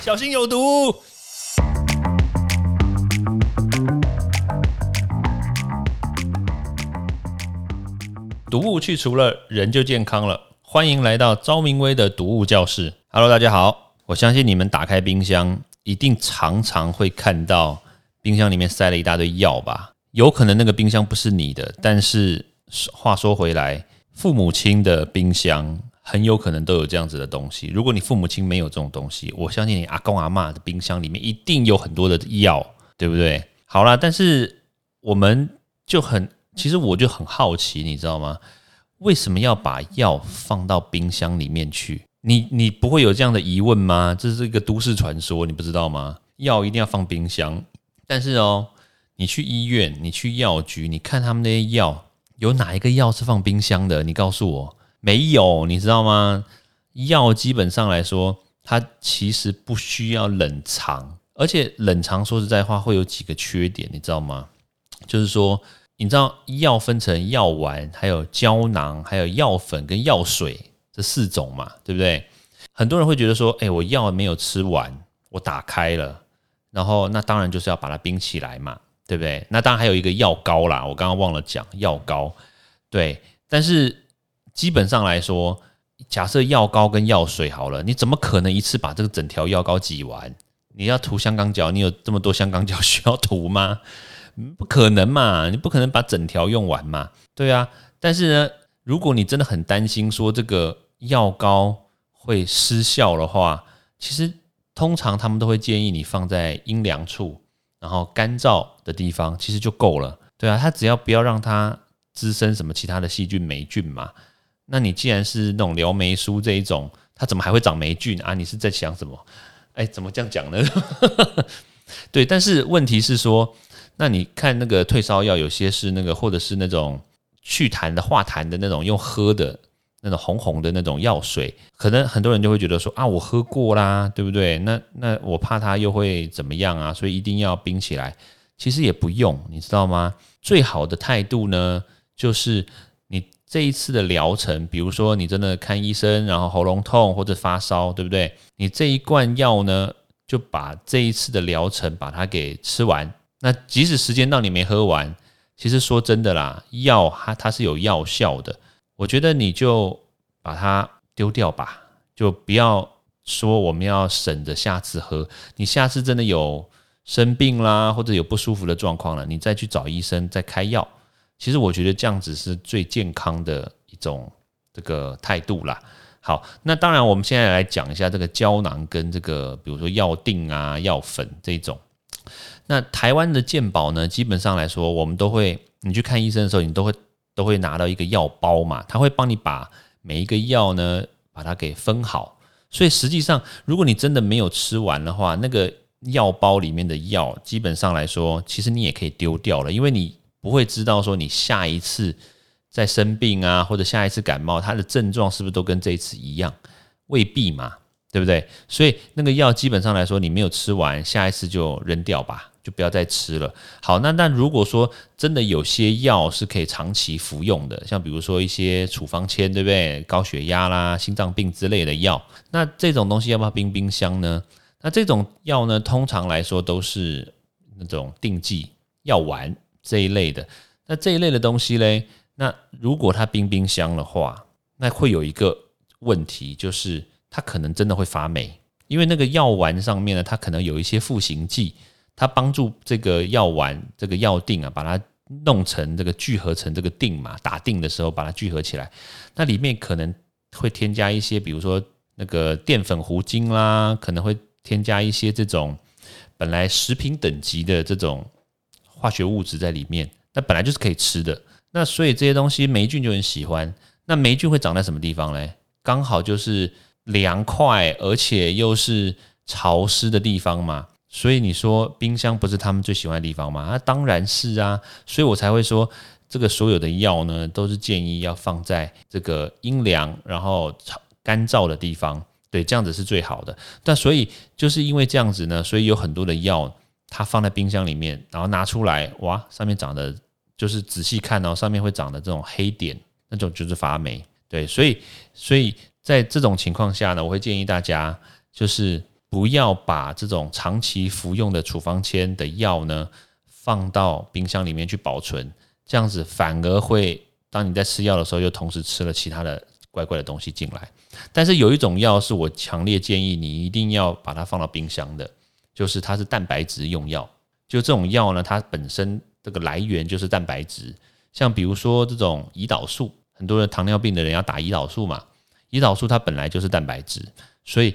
小心有毒。毒物去除了，人就健康了。欢迎来到昭明威的毒物教室。Hello，大家好。我相信你们打开冰箱，一定常常会看到冰箱里面塞了一大堆药吧？有可能那个冰箱不是你的，但是话说回来，父母亲的冰箱很有可能都有这样子的东西。如果你父母亲没有这种东西，我相信你阿公阿妈的冰箱里面一定有很多的药，对不对？好啦，但是我们就很。其实我就很好奇，你知道吗？为什么要把药放到冰箱里面去？你你不会有这样的疑问吗？这是一个都市传说，你不知道吗？药一定要放冰箱，但是哦，你去医院，你去药局，你看他们那些药，有哪一个药是放冰箱的？你告诉我，没有，你知道吗？药基本上来说，它其实不需要冷藏，而且冷藏说实在话会有几个缺点，你知道吗？就是说。你知道药分成药丸、还有胶囊、还有药粉跟药水这四种嘛？对不对？很多人会觉得说，哎，我药没有吃完，我打开了，然后那当然就是要把它冰起来嘛，对不对？那当然还有一个药膏啦，我刚刚忘了讲药膏。对，但是基本上来说，假设药膏跟药水好了，你怎么可能一次把这个整条药膏挤完？你要涂香港脚，你有这么多香港脚需要涂吗？不可能嘛，你不可能把整条用完嘛，对啊。但是呢，如果你真的很担心说这个药膏会失效的话，其实通常他们都会建议你放在阴凉处，然后干燥的地方，其实就够了。对啊，它只要不要让它滋生什么其他的细菌霉菌嘛。那你既然是那种撩霉书这一种，它怎么还会长霉菌啊？你是在想什么？哎，怎么这样讲呢？对，但是问题是说。那你看那个退烧药，有些是那个，或者是那种祛痰的、化痰的那种，用喝的那种红红的那种药水，可能很多人就会觉得说啊，我喝过啦，对不对？那那我怕它又会怎么样啊？所以一定要冰起来。其实也不用，你知道吗？最好的态度呢，就是这一次的疗程，比如说你真的看医生，然后喉咙痛或者发烧，对不对？你这一罐药呢，就把这一次的疗程把它给吃完。那即使时间到你没喝完，其实说真的啦，药它它是有药效的。我觉得你就把它丢掉吧，就不要说我们要省着下次喝。你下次真的有生病啦，或者有不舒服的状况了，你再去找医生再开药。其实我觉得这样子是最健康的一种这个态度啦。好，那当然我们现在来讲一下这个胶囊跟这个，比如说药锭啊、药粉这种。那台湾的健保呢，基本上来说，我们都会，你去看医生的时候，你都会都会拿到一个药包嘛，他会帮你把每一个药呢，把它给分好。所以实际上，如果你真的没有吃完的话，那个药包里面的药，基本上来说，其实你也可以丢掉了，因为你不会知道说你下一次再生病啊，或者下一次感冒，它的症状是不是都跟这一次一样，未必嘛。对不对？所以那个药基本上来说，你没有吃完，下一次就扔掉吧，就不要再吃了。好，那那如果说真的有些药是可以长期服用的，像比如说一些处方签，对不对？高血压啦、心脏病之类的药，那这种东西要不要冰冰箱呢？那这种药呢，通常来说都是那种定剂药丸这一类的。那这一类的东西嘞，那如果它冰冰箱的话，那会有一个问题就是。它可能真的会发霉，因为那个药丸上面呢，它可能有一些赋形剂，它帮助这个药丸、这个药锭啊，把它弄成这个聚合成这个锭嘛，打锭的时候把它聚合起来，那里面可能会添加一些，比如说那个淀粉糊精啦，可能会添加一些这种本来食品等级的这种化学物质在里面，那本来就是可以吃的，那所以这些东西霉菌就很喜欢。那霉菌会长在什么地方呢？刚好就是。凉快，而且又是潮湿的地方嘛，所以你说冰箱不是他们最喜欢的地方吗？那当然是啊，所以我才会说，这个所有的药呢，都是建议要放在这个阴凉然后干燥的地方，对，这样子是最好的。但所以就是因为这样子呢，所以有很多的药，它放在冰箱里面，然后拿出来，哇，上面长的，就是仔细看哦，上面会长的这种黑点，那种就是发霉，对，所以所以。在这种情况下呢，我会建议大家，就是不要把这种长期服用的处方签的药呢放到冰箱里面去保存，这样子反而会当你在吃药的时候，又同时吃了其他的怪怪的东西进来。但是有一种药是我强烈建议你一定要把它放到冰箱的，就是它是蛋白质用药。就这种药呢，它本身这个来源就是蛋白质，像比如说这种胰岛素，很多人糖尿病的人要打胰岛素嘛，胰岛素它本来就是蛋白质，所以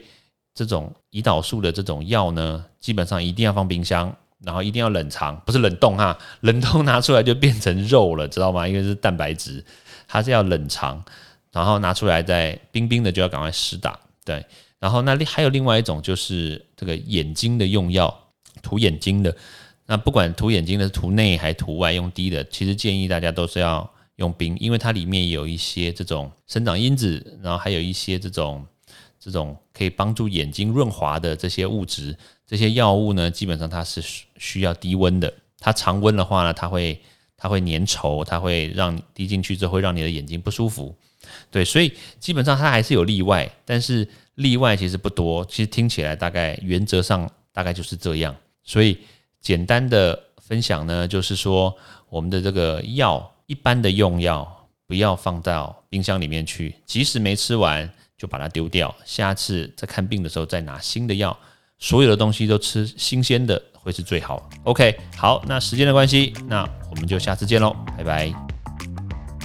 这种胰岛素的这种药呢，基本上一定要放冰箱，然后一定要冷藏，不是冷冻哈，冷冻拿出来就变成肉了，知道吗？因为是蛋白质，它是要冷藏。然后拿出来再冰冰的就要赶快施打，对。然后那另还有另外一种就是这个眼睛的用药，涂眼睛的。那不管涂眼睛的涂内还涂外用滴的，其实建议大家都是要用冰，因为它里面有一些这种生长因子，然后还有一些这种这种可以帮助眼睛润滑的这些物质。这些药物呢，基本上它是需要低温的。它常温的话呢，它会它会粘稠，它会让滴进去之后会让你的眼睛不舒服。对，所以基本上它还是有例外，但是例外其实不多。其实听起来大概原则上大概就是这样。所以简单的分享呢，就是说我们的这个药，一般的用药不要放到冰箱里面去，即使没吃完就把它丢掉，下次在看病的时候再拿新的药。所有的东西都吃新鲜的会是最好。OK，好，那时间的关系，那我们就下次见喽，拜拜。